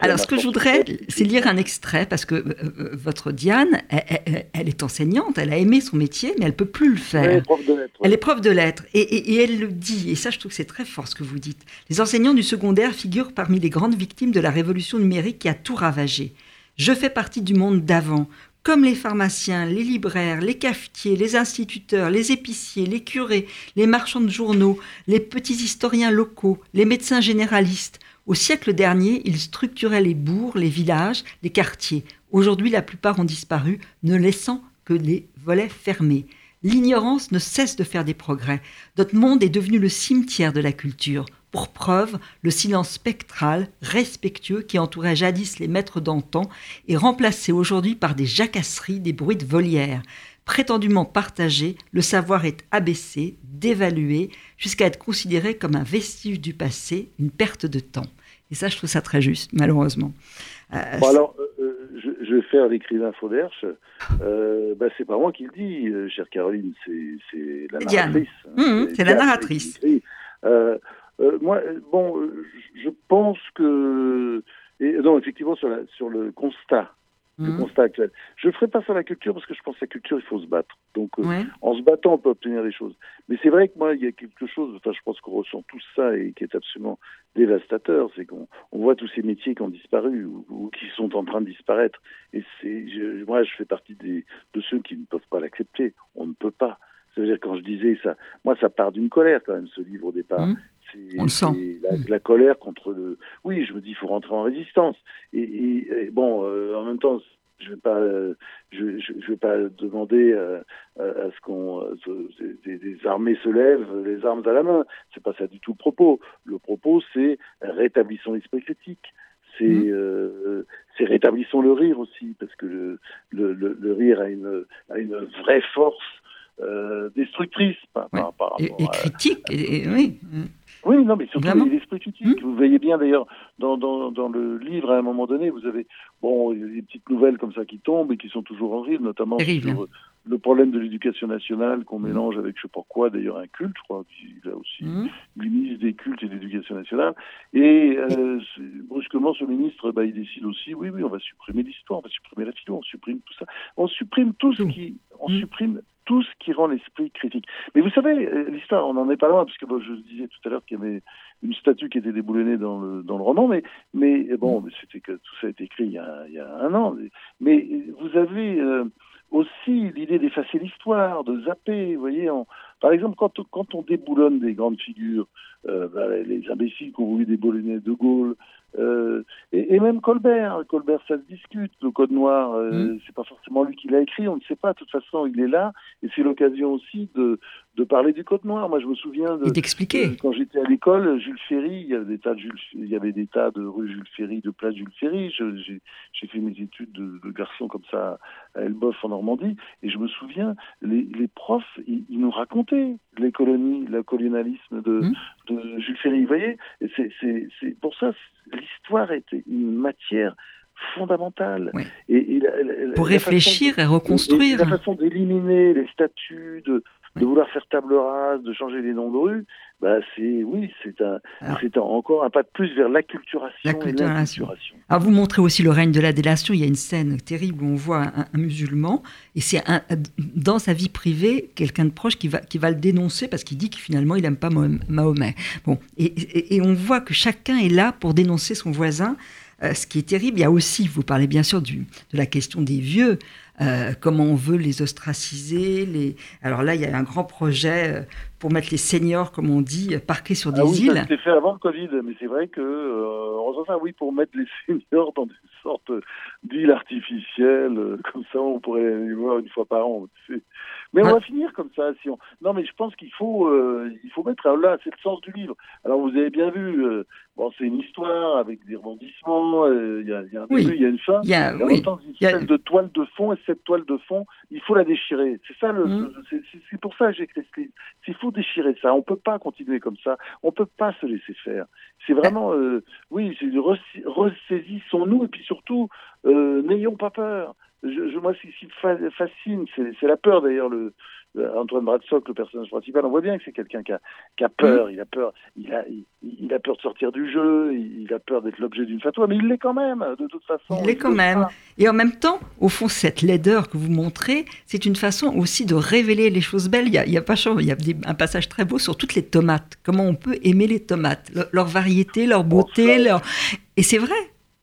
Alors, ce que je voudrais, c'est lire un extrait parce que euh, euh, votre Diane, elle, est enseignante, elle a aimé son métier, mais elle peut plus le faire. Elle est prof de lettres. Elle est prof de lettres, et, et, elle le dit. Et ça, je trouve que c'est très fort ce que vous dites. Les enseignants du secondaire figurent parmi les grandes victimes de la révolution numérique qui a tout ravagé. Je fais partie du monde d'avant comme les pharmaciens, les libraires, les cafetiers, les instituteurs, les épiciers, les curés, les marchands de journaux, les petits historiens locaux, les médecins généralistes. Au siècle dernier, ils structuraient les bourgs, les villages, les quartiers. Aujourd'hui, la plupart ont disparu, ne laissant que les volets fermés. L'ignorance ne cesse de faire des progrès. Notre monde est devenu le cimetière de la culture. Pour preuve, le silence spectral, respectueux, qui entourait jadis les maîtres d'antan, est remplacé aujourd'hui par des jacasseries, des bruits de volière. Prétendument partagé, le savoir est abaissé, dévalué, jusqu'à être considéré comme un vestige du passé, une perte de temps. Et ça, je trouve ça très juste, malheureusement. Euh, alors, euh, euh, je, vais faire l'écrivain Fauderche. Euh, bah, c'est pas moi qui le dis, chère Caroline, c'est la narratrice. Mmh, c'est la narratrice. Euh, moi, bon, je pense que. Et, non, effectivement, sur, la, sur le constat, le Mhm. constat actuel. Je ne ferai pas sur la culture parce que je pense que la culture, il faut se battre. Donc, euh, Ouais. en se battant, on peut obtenir des choses. Mais c'est vrai que moi, il y a quelque chose, enfin, je pense qu'on ressent tout ça et qui est absolument dévastateur, c'est qu'on on voit tous ces métiers qui ont disparu ou, ou qui sont en train de disparaître. Et je- moi, je fais partie des, de ceux qui ne peuvent pas l'accepter. On ne peut pas. C'est-à-dire, quand je disais ça, moi, ça part d'une colère quand même, ce livre au départ. Mhm. C'est- On le sent. c'est La, la colère contre le. Oui, je me dis, il faut rentrer en résistance. Et, et- et bon, euh, en même temps, je vais pas, euh, je, je, je vais pas demander euh, à ce qu'on, euh, des, des armées se lèvent, les armes à la main. C'est pas ça du tout le propos. Le propos, c'est rétablissons l'esprit critique. C'est, Mhm. c'est rétablissons le rire aussi, parce que le, le, le, le rire a une, a une vraie force euh, destructrice par, Ouais. par, par Et, à- critique, et, et- oui. Oui, non, mais surtout l'esprit critique. Vous voyez bien d'ailleurs dans, dans, dans le livre, à un moment donné, vous avez bon, des petites nouvelles comme ça qui tombent et qui sont toujours horribles, notamment Terrible, sur le problème de l'éducation nationale qu'on mélange avec je sais pas quoi, d'ailleurs un culte, je crois, qu'il a aussi Mhm. le ministre des cultes et de l'éducation nationale. Et euh, brusquement, ce ministre, bah, il décide aussi, oui, oui, on va supprimer l'histoire, on va supprimer la philo, on supprime tout ça. On supprime tout ce qui... On Mm. supprime tout ce qui rend l'esprit critique. Mais vous savez, euh, l'histoire, on n'en est pas loin, parce que bon, je disais tout à l'heure qu'il y avait une statue qui était déboulonnée dans le, dans le roman, mais, mais bon, mais c'était que tout ça a été écrit il y a, un an. Mais, mais vous avez euh, aussi l'idée d'effacer l'histoire, de zapper, vous voyez. par exemple, quand, quand on déboulonne des grandes figures, euh, bah, les imbéciles qui ont voulu déboulonner De Gaulle, euh, et, et même Colbert, Colbert, ça se discute. Le Code Noir, euh, Mm. c'est pas forcément lui qui l'a écrit, on ne sait pas. De toute façon, il est là, et c'est l'occasion aussi de, de parler du Code Noir. Moi, je me souviens de euh, Quand j'étais à l'école, Jules Ferry, il y avait des tas de Jules, il y avait des tas de rue Jules Ferry, de place Jules Ferry. J'ai fait mes études de, de garçon comme ça à Elbeuf en Normandie, et je me souviens, les, les profs, ils, ils nous racontaient les colonies, le colonialisme de, de Jules Ferry. Vous voyez, c'est pour ça, l'histoire était une matière fondamentale. Ouais. Et, et la- la- la- Pour la façon- réfléchir et reconstruire. La façon d'éliminer les statuts, de, de vouloir faire table rase, de changer les noms de rue, bah c'est oui, c'est un, c'est encore un pas de plus vers l'acculturation et L'acculturation. Alors vous montrez aussi le règne de la délation. Il y a une scène terrible où on voit un, un musulman et c'est dans sa vie privée quelqu'un de proche qui va, qui va le dénoncer parce qu'il dit que finalement il n'aime pas Mahomet. Bon, et, et- et on voit que chacun est là pour dénoncer son voisin. euh, ce qui est terrible, il y a aussi, vous parlez bien sûr du, de la question des vieux, euh, comment on veut les ostraciser. Les... Alors là, il y a un grand projet euh, pour mettre les seniors, comme on dit, parqués sur des Ah oui, îles. ça c'était fait avant le Covid, mais c'est vrai que euh, ça, oui, pour mettre les seniors dans des sortes d'îles artificielles, euh, comme ça, on pourrait les voir une fois par an. Mais on va finir comme ça. Si on... Non, mais je pense qu'il faut, euh, il faut mettre là, c'est le sens du livre. Alors vous avez bien vu, euh, bon, c'est une histoire avec des rebondissements. euh, Il y, a, il y a un Oui. début, il y a une fin. Il y a, Il y a oui, longtemps une il y a- espèce de toile de fond, et cette toile de fond, il faut la déchirer. C'est ça, le, Mm. c'est- pour ça que j'ai écrit ce livre. Il faut déchirer ça. On peut pas continuer comme ça. On peut pas se laisser faire. C'est vraiment, euh, oui, ressaisissons-nous et puis surtout, euh, n'ayons pas peur. Je, je- moi, ce qui me fa- fascine, c'est la peur d'ailleurs. Le, le- Antoine Bradsock, le personnage principal, on voit bien que c'est quelqu'un qui a, qui a peur. Il a peur. Il a, il, il a peur de sortir du jeu. Il, a peur d'être l'objet d'une fatwa, mais il l'est quand même. De toute façon, Il l'est quand même. Et en même temps, au fond, cette laideur que vous montrez, c'est une façon aussi de révéler les choses belles. Il y a, il y a, pas, il y a des- un passage très beau sur toutes les tomates. Comment on peut aimer les tomates, leur, leur variété, leur beauté. Leur... Et c'est vrai,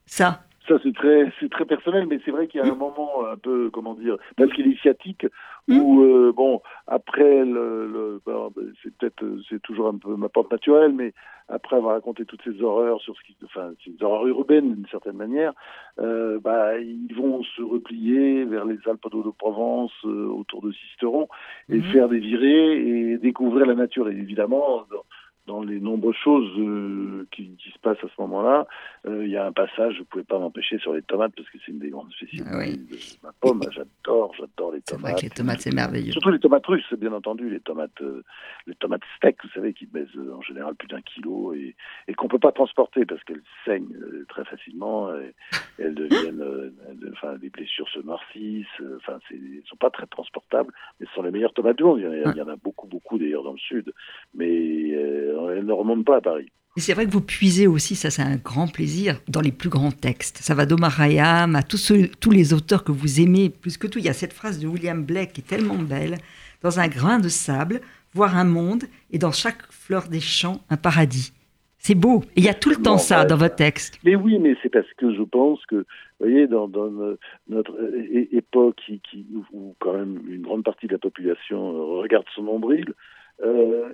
ça. Ça, c'est très, c'est très personnel, mais c'est vrai qu'il y a un moment un peu, comment dire, presque initiatique, Mm. où, euh, bon, après, le, le- bon, ben, c'est peut-être, euh, c'est toujours un peu ma porte naturelle, mais après avoir raconté toutes ces horreurs sur ce qui, enfin, ces horreurs urbaines d'une certaine manière, euh, bah, ils vont se replier vers les Alpes de Provence, euh, autour de Sisteron, et Mhm. faire des virées et découvrir la nature. Et évidemment, dans, dans les nombreuses choses euh, qui, qui se passent à ce moment-là, euh, il y a un passage, je ne pouvais pas m'empêcher sur les tomates parce que c'est une des grandes spécialités Ah oui. de ma pomme. J'adore, j'adore les C'est vrai tomates. que les tomates, c'est merveilleux. Surtout les tomates russes, bien entendu, les tomates, euh, les tomates steak, vous savez, qui pèsent euh, en général plus d'un kilo et, et qu'on peut pas transporter parce qu'elles saignent euh, très facilement, et, et elles deviennent, euh, de- enfin, les blessures se noircissent, euh, enfin, elles sont pas très transportables, mais ce sont les meilleures tomates du monde. Il y en a, il y en a beaucoup, beaucoup d'ailleurs dans le sud, mais euh, elles ne remontent pas à Paris. C'est vrai que vous puisez aussi, ça c'est un grand plaisir, dans les plus grands textes. Ça va d'Omar Khayyam à tous, ceux, tous les auteurs que vous aimez plus que tout. Il y a cette phrase de William Blake qui est tellement belle. Dans un grain de sable, voir un monde et dans chaque fleur des champs, un paradis. C'est beau. Et il y a tout le temps ça dans votre texte. Mais oui, mais c'est parce que je pense que, vous voyez, dans, dans notre époque qui, qui, où quand même une grande partie de la population regarde son nombril, euh,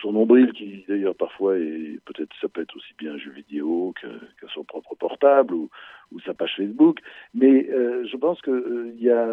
son nombril qui d'ailleurs parfois est peut-être ça peut être aussi bien un jeu vidéo que, son propre portable ou, ou, sa page Facebook. Mais euh, je pense que euh, y a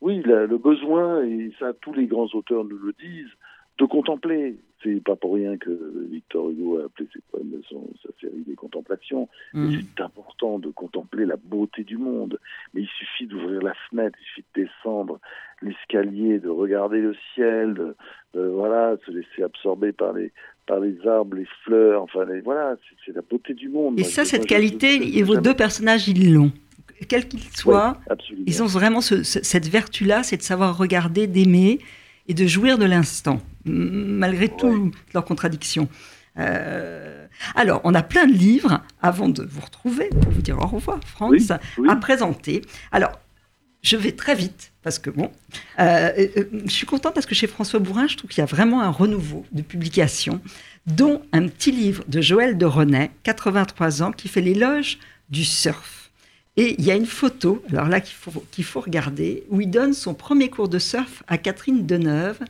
oui le besoin et ça tous les grands auteurs nous le disent de contempler c'est pas pour rien que Victor Hugo a appelé ses poèmes son, sa série des contemplations. Mmh. C'est important de contempler la beauté du monde. Mais il suffit d'ouvrir la fenêtre, il suffit de descendre l'escalier, de regarder le ciel, de, de, voilà, se laisser absorber par les par les arbres, les fleurs. Enfin, les, voilà, c'est la beauté du monde. Et ça, cette qualité, et vos deux personnages, ils l'ont quels qu'ils soient, ils ont vraiment ce, cette vertu-là, c'est de savoir regarder, d'aimer et de jouir de l'instant malgré toutes leurs contradictions. Euh, alors, on a plein de livres avant de vous retrouver pour vous dire au revoir, France, à présenter. Alors, je vais très vite parce que bon, euh, euh, je suis contente parce que chez François Bourrin, je trouve qu'il y a vraiment un renouveau de publication, dont un petit livre de Joël de René, 83 ans, qui fait l'éloge du surf. Et il y a une photo, alors là qu'il faut, qu'il faut regarder, où il donne son premier cours de surf à Catherine Deneuve,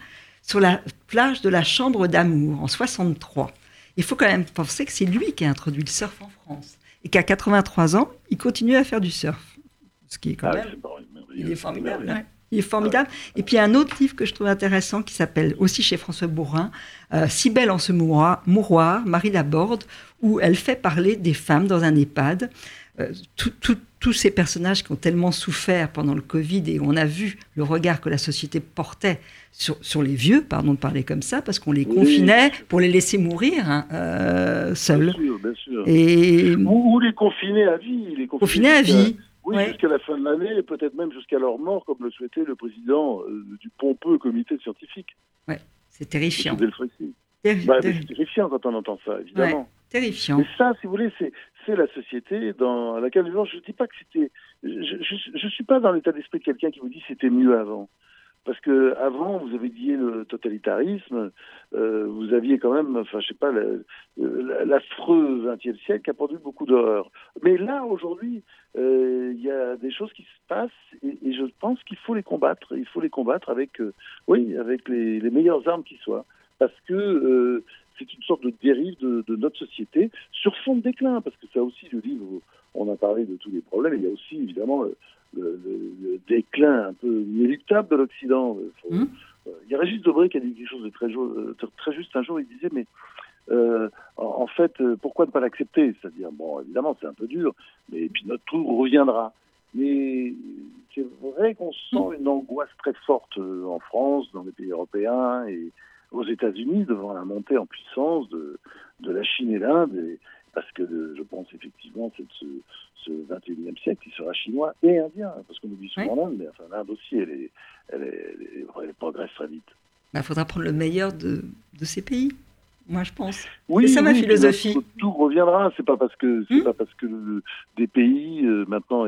sur la plage de la Chambre d'Amour en 63. Il faut quand même penser que c'est lui qui a introduit le surf en France et qu'à 83 ans, il continue à faire du surf. Ce qui est quand ah, même. il est formidable. Il est formidable. Et puis, il y a un autre livre que je trouve intéressant qui s'appelle aussi chez François Bourrin, euh, Si belle en ce mouroir, mouroir, Marie Laborde, où elle fait parler des femmes dans un EHPAD. Euh, tous ces personnages qui ont tellement souffert pendant le Covid et on a vu le regard que la société portait sur, les vieux, pardon de parler comme ça, parce qu'on les confinait pour les laisser mourir hein, euh, seuls. Bien sûr, bien sûr. Et... Ou, les confiner à vie. Les confiner, à vie. Oui, jusqu'à la fin de l'année, et peut-être même jusqu'à leur mort, comme le souhaitait le président euh, du pompeux comité scientifique. Ouais, c'est terrifiant. Bah, c'est terrifiant quand on entend ça, évidemment. terrifiant. Mais ça, si vous voulez, c'est la société dans laquelle je ne dis pas que c'était. Je ne suis pas dans l'état d'esprit de quelqu'un qui vous dit c'était mieux avant. Parce que avant, vous avez dit le totalitarisme, euh, vous aviez quand même, enfin, je sais pas, l'affreux XXe siècle qui a produit beaucoup d'horreur. Mais là, aujourd'hui, euh, il y a des choses qui se passent et, je pense qu'il faut les combattre. Il faut les combattre avec, euh, oui, avec les, meilleures armes qui soient, parce que c'est une sorte de dérive de, notre société sur fond de déclin. Parce que ça aussi, le livre, on a parlé de tous les problèmes. Il y a aussi évidemment le, le, déclin un peu inéluctable de l'Occident. Mmh. Euh, il y a Régis Debray qui a dit quelque chose de très, euh, très juste un jour. Il disait, mais euh, en, fait, euh, pourquoi ne pas l'accepter? C'est-à-dire, bon, évidemment, c'est un peu dur, mais puis notre tour reviendra. Mais c'est vrai qu'on sent mmh. une angoisse très forte en France, dans les pays européens et aux États-Unis devant la montée en puissance de, de la Chine et l'Inde. Parce que je pense effectivement c'est ce, ce 21e siècle qui sera chinois et indien, parce qu'on oublie souvent l'Inde, mais enfin, l'Inde aussi, elle, est, elle, est, elle, progresse très vite. Il bah, faudra prendre le meilleur de, de ces pays. Moi, je pense. Oui, c'est ça ma philosophie. Tout, reviendra. C'est pas parce que c'est hmm pas parce que des pays euh, maintenant,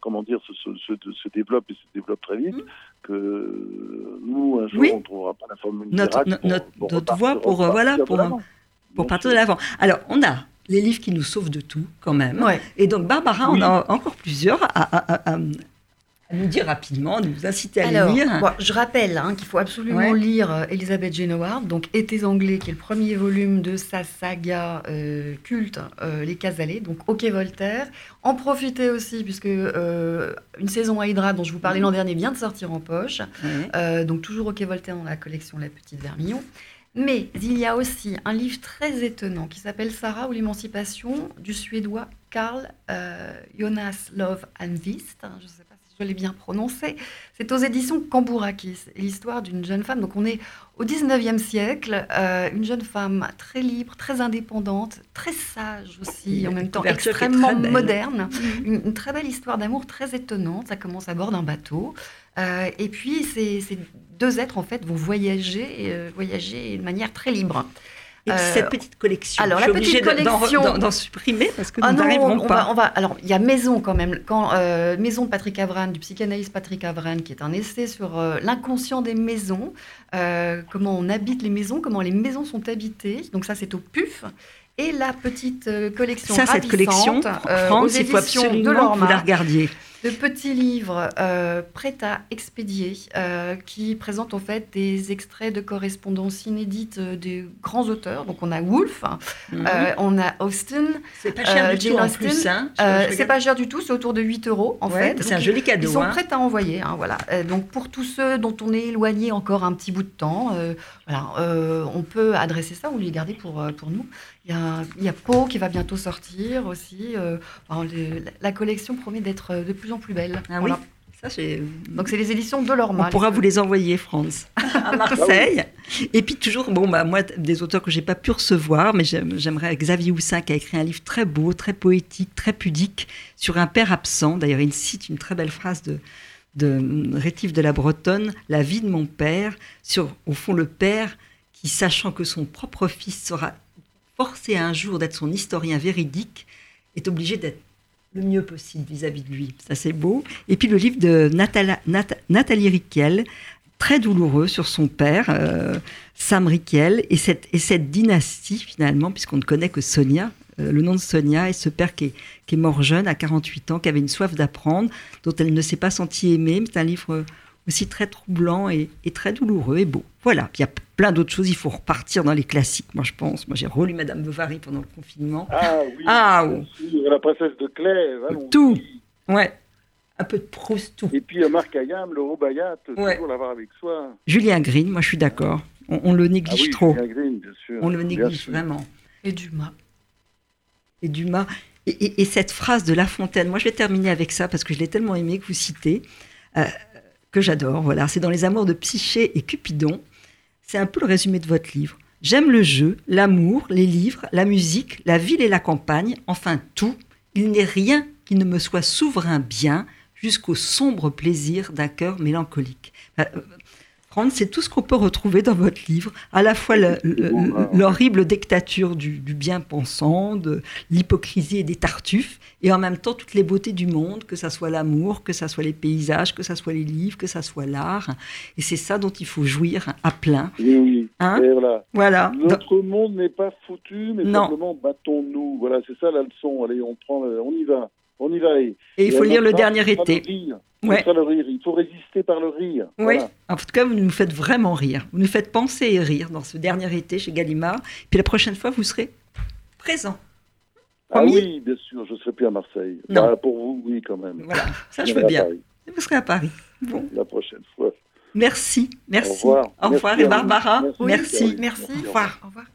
comment dire, se, se, se, développent et se développent très vite hmm que nous un jour on on trouvera pas la formule notre, notre, notre voie pour euh, voilà pour, pour partir de l'avant. Alors on a les livres qui nous sauvent de tout, quand même. Et donc, Barbara, on a encore plusieurs à, nous dire rapidement, de vous inciter à Alors, lire. je rappelle hein, qu'il faut absolument lire euh, Elisabeth Jane donc Étés anglais, qui est le premier volume de sa saga euh, culte, euh, Les Casalets, donc OK Voltaire. En profiter aussi, puisque une saison à Hydra, dont je vous parlais l'an dernier, vient de sortir en poche. donc toujours OK Voltaire dans la collection La Petite Vermillon. Mais il y a aussi un livre très étonnant qui s'appelle Sarah ou l'émancipation du suédois Karl euh, Jonas Love Anvist. Je je l'ai bien prononcé. C'est aux éditions Cambourakis, l'histoire d'une jeune femme. Donc on est au 19e siècle, euh, une jeune femme très libre, très indépendante, très sage aussi, en même temps extrêmement moderne. Mhm. Une, très belle histoire d'amour très étonnante. Ça commence à bord d'un bateau. Euh, et puis c'est deux êtres en fait vont voyager, euh, voyager de manière très libre. Et puis Euh, cette petite collection. alors, la petite collection- d'en supprimer parce que Ah nous n'arriverons on pas. va, on va- alors, il y a Maison quand même. Quand, euh, Maison de Patrick Avran, du psychanalyste Patrick Avran, qui est un essai sur euh, l'inconscient des maisons, euh, comment on habite les maisons, comment les maisons sont habitées. Donc ça, c'est au PUF. Et la petite collection Ça, cette collection, euh, aux France, il faut éditions de absolument que vous la regardiez. De petits livres euh, prêts à expédier euh, qui présentent en fait des extraits de correspondances inédites euh, des grands auteurs. Donc on a Woolf, Mhm. euh, on a Austin, c'est pas cher du Jane tout en plus. Hein. C'est pas cher du tout, c'est autour de 8 euros en Ouais, fait. c'est un joli Ils cadeau. sont hein. prêts à envoyer, hein, voilà. Donc pour tous ceux dont on est éloigné encore un petit bout de temps, voilà, on peut adresser ça ou les garder pour, pour nous. Il y a, il y a Poe qui va bientôt sortir aussi. enfin, le- la- collection promet d'être de plus en plus belle. Ah Voilà. oui. Ça, Donc c'est les éditions de Lorma. On pourra vous les envoyer, France, à Marseille. Et puis toujours, bon, bah, moi, des auteurs que j'ai pas pu recevoir, mais j'aime- j'aimerais Xavier Houssin qui a écrit un livre très beau, très poétique, très pudique sur un père absent. D'ailleurs, il cite une très belle phrase de, de Rétif de la Bretonne, La vie de mon père, sur, au fond, le père qui, sachant que son propre fils sera forcé un jour d'être son historien véridique, est obligé d'être le mieux possible vis-à-vis de lui. Ça, c'est beau. Et puis le livre de Nathalie Riquel, très douloureux sur son père, euh, Sam Riquel, et cette, et cette dynastie, finalement, puisqu'on ne connaît que Sonia, euh, le nom de Sonia, et ce père qui est, qui est mort jeune, à 48 ans, qui avait une soif d'apprendre, dont elle ne s'est pas sentie aimée. C'est un livre aussi très troublant et, et très douloureux et beau. Voilà, Puis il y a plein d'autres choses, il faut repartir dans les classiques, moi je pense. Moi j'ai relu Madame Bovary pendant le confinement. Ah oui. Ah, sûr, La princesse de Clèves. Tout. Ouais, un peu de Proust, tout. Et puis Marc Ayam, le Robayat, Ouais. toujours l'avoir avec soi. Julien Green, moi je suis d'accord. On, on le Ah néglige oui, trop. Julien Green, bien sûr. On le Bien néglige sûr. vraiment. Et Dumas. Et Dumas. Et, et- et cette phrase de La Fontaine, moi je vais terminer avec ça parce que je l'ai tellement aimé que vous citez, euh, que j'adore. Voilà, c'est dans Les Amours de Psyché et Cupidon. C'est un peu le résumé de votre livre. J'aime le jeu, l'amour, les livres, la musique, la ville et la campagne, enfin tout. Il n'est rien qui ne me soit souverain bien jusqu'au sombre plaisir d'un cœur mélancolique. C'est tout ce qu'on peut retrouver dans votre livre, à la fois le- l'horrible dictature du, du bien-pensant, de l'hypocrisie et des tartuffes, et en même temps toutes les beautés du monde, que ça soit l'amour, que ça soit les paysages, que ça soit les livres, que ça soit l'art. Et c'est ça dont il faut jouir à plein. Oui, oui. Hein Et voilà. Notre monde n'est pas foutu, mais Non. simplement battons-nous. Voilà, c'est ça la leçon. Allez, on prend, on y va, on y va. Et, Et il faut lire le dernier été. rire. Ouais. Le rire. Il faut résister par le rire. Oui, Voilà. en tout cas, vous nous faites vraiment rire. Vous nous faites penser et rire dans ce dernier été chez Gallimard. Puis la prochaine fois, vous serez présent. Ah Promis oui, bien sûr, je ne serai plus à Marseille. Non. Bah, pour vous, oui, quand même. Voilà, ça je veux bien. Paris Vous serez à Paris. Bon, la prochaine fois. merci, merci. Au revoir. Au revoir, Merci et. Barbara, Merci. Merci. Merci. Au revoir. Au revoir.